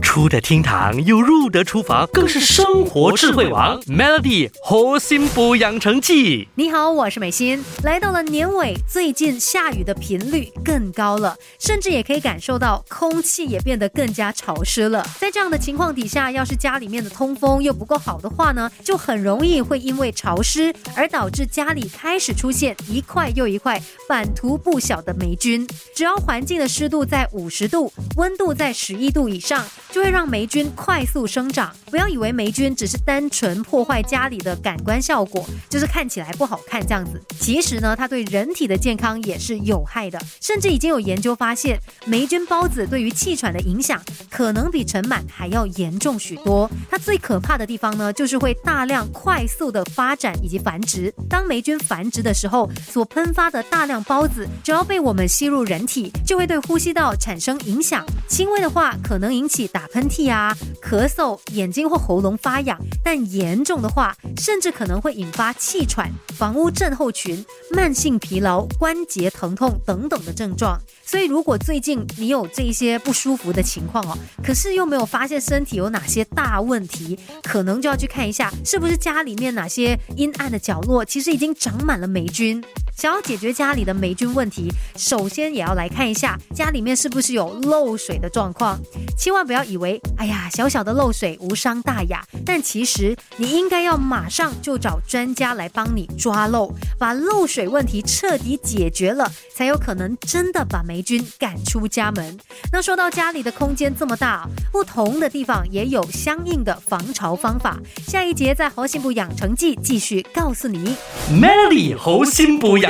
出得厅堂又入得厨房，更是生活智慧王。Melody 活心补养成记。你好，我是美心。来到了年尾，最近下雨的频率更高了，甚至也可以感受到空气也变得更加潮湿了。在这样的情况底下，要是家里面的通风又不够好的话呢，就很容易会因为潮湿而导致家里开始出现一块又一块版图不小的霉菌。只要环境的湿度在五十度，温度在十一度以上，就会让霉菌快速生长。不要以为霉菌只是单纯破坏家里的感官效果，就是看起来不好看这样子。其实呢，它对人体的健康也是有害的，甚至已经有研究发现，霉菌孢子对于气喘的影响可能比尘螨还要严重许多。它最可怕的地方呢，就是会大量快速的发展以及繁殖。当霉菌繁殖的时候，所喷发的大量孢子，只要被我们吸入人体，就会对呼吸道产生影响。轻微的话，可能引起打打喷嚏啊、咳嗽、眼睛或喉咙发痒；但严重的话，甚至可能会引发气喘、房屋症候群、慢性疲劳、关节疼痛等等的症状。所以，如果最近你有这些不舒服的情况哦，可是又没有发现身体有哪些大问题，可能就要去看一下，是不是家里面哪些阴暗的角落，其实已经长满了霉菌。想要解决家里的霉菌问题，首先也要来看一下家里面是不是有漏水的状况。千万不要以为，哎呀，小小的漏水无伤大雅。但其实你应该要马上就找专家来帮你抓漏，把漏水问题彻底解决了，才有可能真的把霉菌赶出家门。那说到家里的空间这么大，不同的地方也有相应的防潮方法。下一节在核心部养成记继续告诉你。Melody 猴心部养